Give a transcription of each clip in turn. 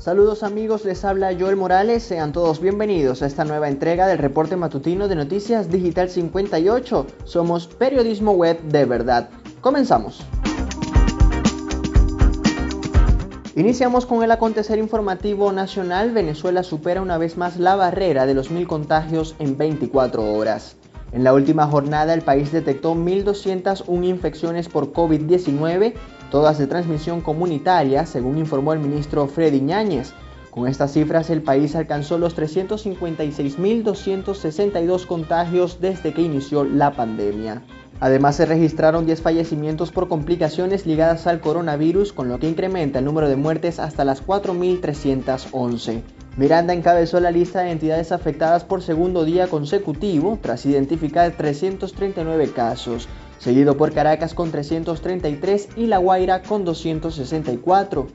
Saludos amigos, les habla Joel Morales, sean todos bienvenidos a esta nueva entrega del reporte matutino de Noticias Digital 58. Somos periodismo web de verdad. Comenzamos. Iniciamos con el acontecer informativo nacional. Venezuela supera una vez más la barrera de los mil contagios en 24 horas. En la última jornada el país detectó 1.201 infecciones por COVID-19, todas de transmisión comunitaria, según informó el ministro Freddy Ñáñez. Con estas cifras el país alcanzó los 356.262 contagios desde que inició la pandemia. Además se registraron 10 fallecimientos por complicaciones ligadas al coronavirus, con lo que incrementa el número de muertes hasta las 4.311. Miranda encabezó la lista de entidades afectadas por segundo día consecutivo tras identificar 339 casos, seguido por Caracas con 333 y La Guaira con 264.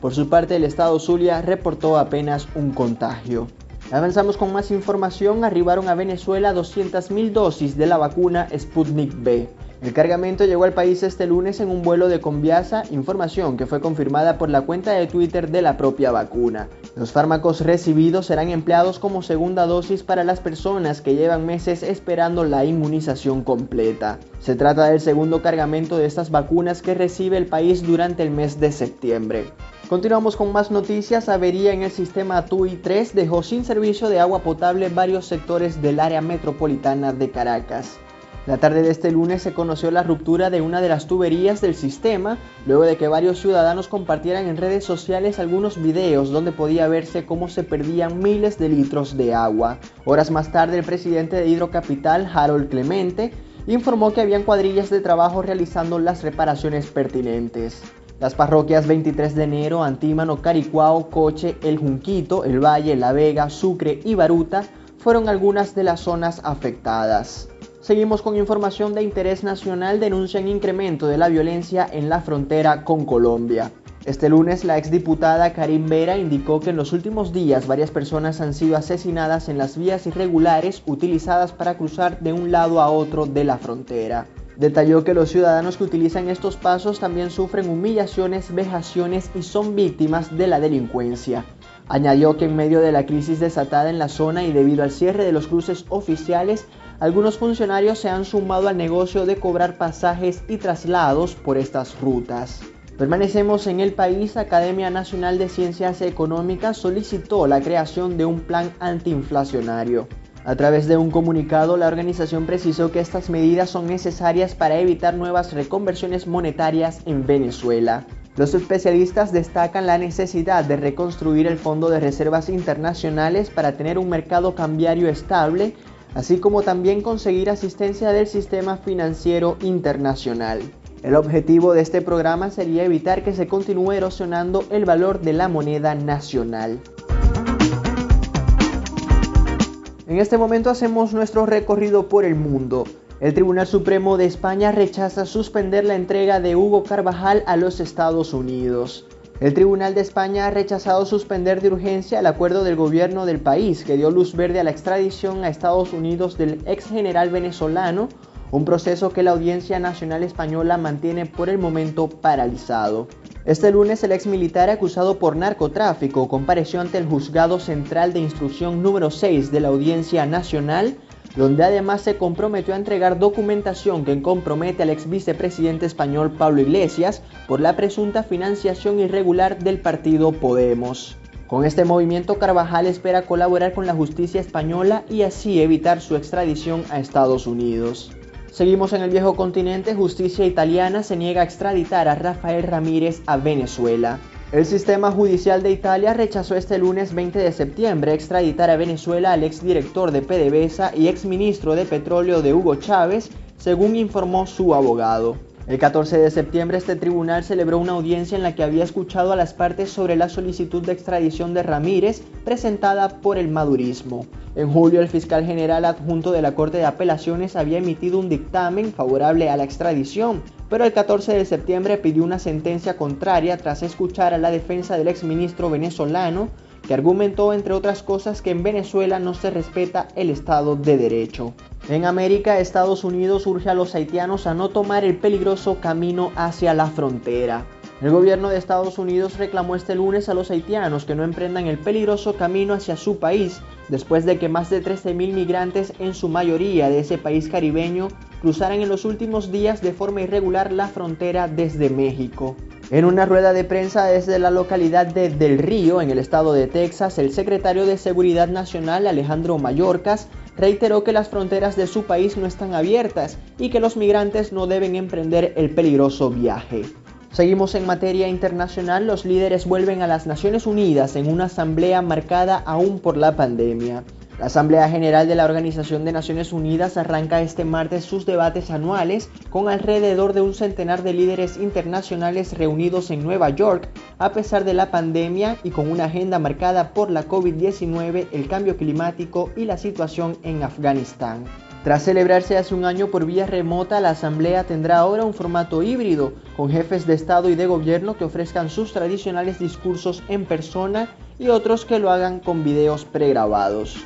Por su parte, el estado Zulia reportó apenas un contagio. Avanzamos con más información. Arribaron a Venezuela 200.000 dosis de la vacuna Sputnik B. El cargamento llegó al país este lunes en un vuelo de Conviasa, información que fue confirmada por la cuenta de Twitter de la propia vacuna. Los fármacos recibidos serán empleados como segunda dosis para las personas que llevan meses esperando la inmunización completa. Se trata del segundo cargamento de estas vacunas que recibe el país durante el mes de septiembre. Continuamos con más noticias. Avería en el sistema TUI 3 dejó sin servicio de agua potable varios sectores del área metropolitana de Caracas. La tarde de este lunes se conoció la ruptura de una de las tuberías del sistema, luego de que varios ciudadanos compartieran en redes sociales algunos videos donde podía verse cómo se perdían miles de litros de agua. Horas más tarde, el presidente de Hidrocapital, Harold Clemente, informó que habían cuadrillas de trabajo realizando las reparaciones pertinentes. Las parroquias 23 de enero, Antímano, Caricuao, Coche, El Junquito, El Valle, La Vega, Sucre y Baruta fueron algunas de las zonas afectadas. Seguimos con información de interés nacional. Denuncian incremento de la violencia en la frontera con Colombia. Este lunes, la exdiputada Karim Vera indicó que en los últimos días varias personas han sido asesinadas en las vías irregulares utilizadas para cruzar de un lado a otro de la frontera. Detalló que los ciudadanos que utilizan estos pasos también sufren humillaciones, vejaciones y son víctimas de la delincuencia. Añadió que en medio de la crisis desatada en la zona y debido al cierre de los cruces oficiales, algunos funcionarios se han sumado al negocio de cobrar pasajes y traslados por estas rutas. Permanecemos en el país, Academia Nacional de Ciencias Económicas solicitó la creación de un plan antiinflacionario. A través de un comunicado, la organización precisó que estas medidas son necesarias para evitar nuevas reconversiones monetarias en Venezuela. Los especialistas destacan la necesidad de reconstruir el Fondo de Reservas Internacionales para tener un mercado cambiario estable así como también conseguir asistencia del sistema financiero internacional. El objetivo de este programa sería evitar que se continúe erosionando el valor de la moneda nacional. En este momento hacemos nuestro recorrido por el mundo. El Tribunal Supremo de España rechaza suspender la entrega de Hugo Carvajal a los Estados Unidos. El Tribunal de España ha rechazado suspender de urgencia el acuerdo del gobierno del país que dio luz verde a la extradición a Estados Unidos del ex general venezolano, un proceso que la Audiencia Nacional Española mantiene por el momento paralizado. Este lunes el ex militar acusado por narcotráfico compareció ante el Juzgado Central de Instrucción número 6 de la Audiencia Nacional donde además se comprometió a entregar documentación que compromete al ex vicepresidente español Pablo Iglesias por la presunta financiación irregular del partido Podemos. Con este movimiento Carvajal espera colaborar con la justicia española y así evitar su extradición a Estados Unidos. Seguimos en el viejo continente, justicia italiana se niega a extraditar a Rafael Ramírez a Venezuela. El sistema judicial de Italia rechazó este lunes 20 de septiembre extraditar a Venezuela al exdirector de PDVSA y exministro de Petróleo de Hugo Chávez, según informó su abogado. El 14 de septiembre este tribunal celebró una audiencia en la que había escuchado a las partes sobre la solicitud de extradición de Ramírez presentada por el madurismo. En julio el fiscal general adjunto de la Corte de Apelaciones había emitido un dictamen favorable a la extradición, pero el 14 de septiembre pidió una sentencia contraria tras escuchar a la defensa del exministro venezolano que argumentó entre otras cosas que en Venezuela no se respeta el Estado de Derecho. En América, Estados Unidos urge a los haitianos a no tomar el peligroso camino hacia la frontera. El gobierno de Estados Unidos reclamó este lunes a los haitianos que no emprendan el peligroso camino hacia su país después de que más de 13.000 migrantes, en su mayoría de ese país caribeño, cruzaran en los últimos días de forma irregular la frontera desde México. En una rueda de prensa desde la localidad de Del Río, en el estado de Texas, el secretario de Seguridad Nacional, Alejandro Mayorkas, reiteró que las fronteras de su país no están abiertas y que los migrantes no deben emprender el peligroso viaje. Seguimos en materia internacional, los líderes vuelven a las Naciones Unidas en una asamblea marcada aún por la pandemia. La Asamblea General de la Organización de Naciones Unidas arranca este martes sus debates anuales con alrededor de un centenar de líderes internacionales reunidos en Nueva York a pesar de la pandemia y con una agenda marcada por la COVID-19, el cambio climático y la situación en Afganistán. Tras celebrarse hace un año por vía remota, la Asamblea tendrá ahora un formato híbrido, con jefes de Estado y de Gobierno que ofrezcan sus tradicionales discursos en persona y otros que lo hagan con videos pregrabados.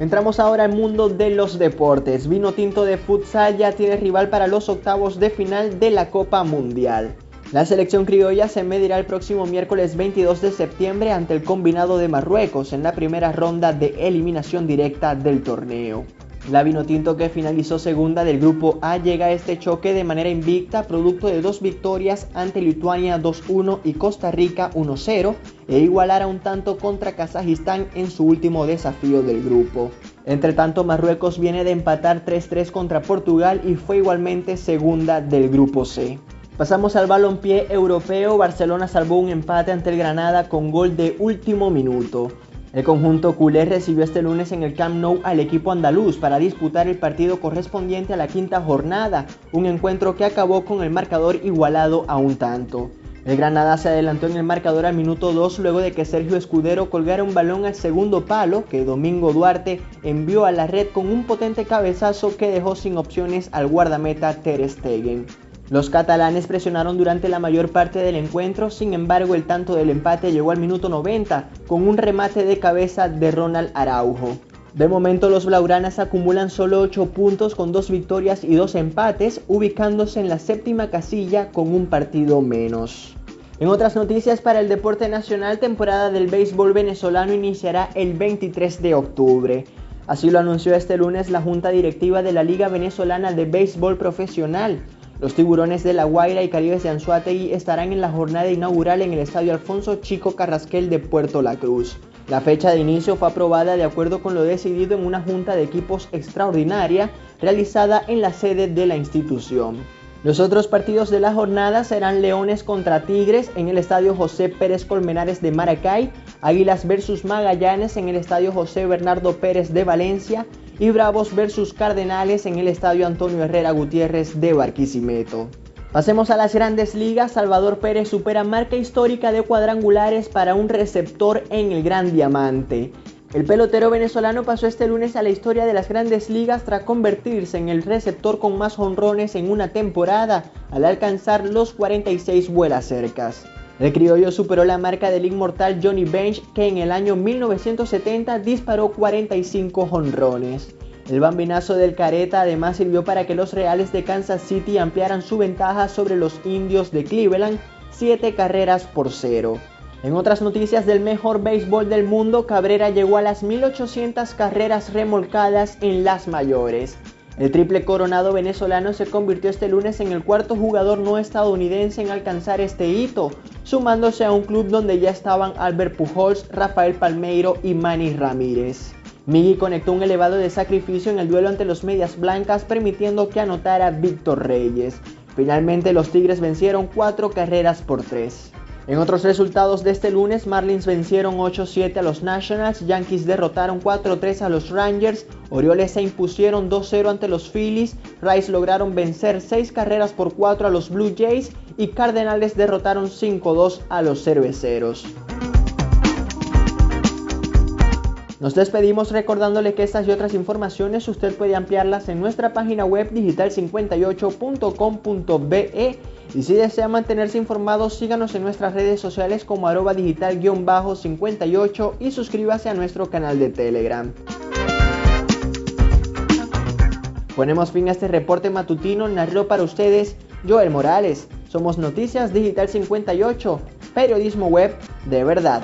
Entramos ahora al mundo de los deportes. Vino Tinto de Futsal ya tiene rival para los octavos de final de la Copa Mundial. La selección criolla se medirá el próximo miércoles 22 de septiembre ante el combinado de Marruecos en la primera ronda de eliminación directa del torneo. La Vinotinto que finalizó segunda del grupo A llega a este choque de manera invicta, producto de dos victorias ante Lituania 2-1 y Costa Rica 1-0, e igualar a un tanto contra Kazajistán en su último desafío del grupo. Entre tanto, Marruecos viene de empatar 3-3 contra Portugal y fue igualmente segunda del grupo C. Pasamos al balompié europeo, Barcelona salvó un empate ante el Granada con gol de último minuto. El conjunto culé recibió este lunes en el Camp Nou al equipo andaluz para disputar el partido correspondiente a la quinta jornada, un encuentro que acabó con el marcador igualado a un tanto. El Granada se adelantó en el marcador al minuto 2 luego de que Sergio Escudero colgara un balón al segundo palo que Domingo Duarte envió a la red con un potente cabezazo que dejó sin opciones al guardameta Ter Stegen. Los catalanes presionaron durante la mayor parte del encuentro, sin embargo el tanto del empate llegó al minuto 90 con un remate de cabeza de Ronald Araujo. De momento los Blauranas acumulan solo 8 puntos con 2 victorias y 2 empates, ubicándose en la séptima casilla con un partido menos. En otras noticias para el deporte nacional, temporada del béisbol venezolano iniciará el 23 de octubre. Así lo anunció este lunes la Junta Directiva de la Liga Venezolana de Béisbol Profesional. Los tiburones de La Guaira y Caribes de Anzuategui estarán en la jornada inaugural en el Estadio Alfonso Chico Carrasquel de Puerto La Cruz. La fecha de inicio fue aprobada de acuerdo con lo decidido en una junta de equipos extraordinaria realizada en la sede de la institución. Los otros partidos de la jornada serán Leones contra Tigres en el Estadio José Pérez Colmenares de Maracay, Águilas versus Magallanes en el Estadio José Bernardo Pérez de Valencia y Bravos versus Cardenales en el Estadio Antonio Herrera Gutiérrez de Barquisimeto. Pasemos a las grandes ligas. Salvador Pérez supera marca histórica de cuadrangulares para un receptor en el Gran Diamante. El pelotero venezolano pasó este lunes a la historia de las grandes ligas tras convertirse en el receptor con más honrones en una temporada al alcanzar los 46 vuelas cercas. El criollo superó la marca del inmortal Johnny Bench que en el año 1970 disparó 45 jonrones. El bambinazo del Careta además sirvió para que los Reales de Kansas City ampliaran su ventaja sobre los indios de Cleveland 7 carreras por 0. En otras noticias del mejor béisbol del mundo, Cabrera llegó a las 1800 carreras remolcadas en las mayores. El triple coronado venezolano se convirtió este lunes en el cuarto jugador no estadounidense en alcanzar este hito, sumándose a un club donde ya estaban Albert Pujols, Rafael Palmeiro y Manny Ramírez. Miggy conectó un elevado de sacrificio en el duelo ante los Medias Blancas, permitiendo que anotara Víctor Reyes. Finalmente los Tigres vencieron cuatro carreras por tres. En otros resultados de este lunes, Marlins vencieron 8-7 a los Nationals, Yankees derrotaron 4-3 a los Rangers, Orioles se impusieron 2-0 ante los Phillies, Rice lograron vencer 6 carreras por 4 a los Blue Jays y Cardenales derrotaron 5-2 a los Cerveceros. Nos despedimos recordándole que estas y otras informaciones usted puede ampliarlas en nuestra página web digital58.com.be y si desea mantenerse informado síganos en nuestras redes sociales como arroba digital-58 y suscríbase a nuestro canal de Telegram. Ponemos fin a este reporte matutino, narró para ustedes Joel Morales. Somos Noticias Digital 58, periodismo web de verdad.